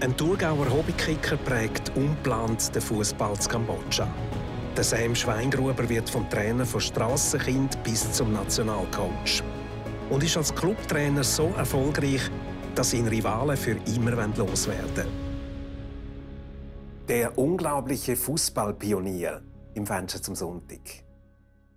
Ein Thurgauer Hobbykicker prägt unplant den Fußball zu Kambodscha. Der Sam Schweingruber wird vom Trainer von Strassenkind bis zum Nationalcoach. Und ist als Clubtrainer so erfolgreich, dass ihn Rivalen für immer loswerden. Der unglaubliche Fußballpionier im Fenster zum Sonntag.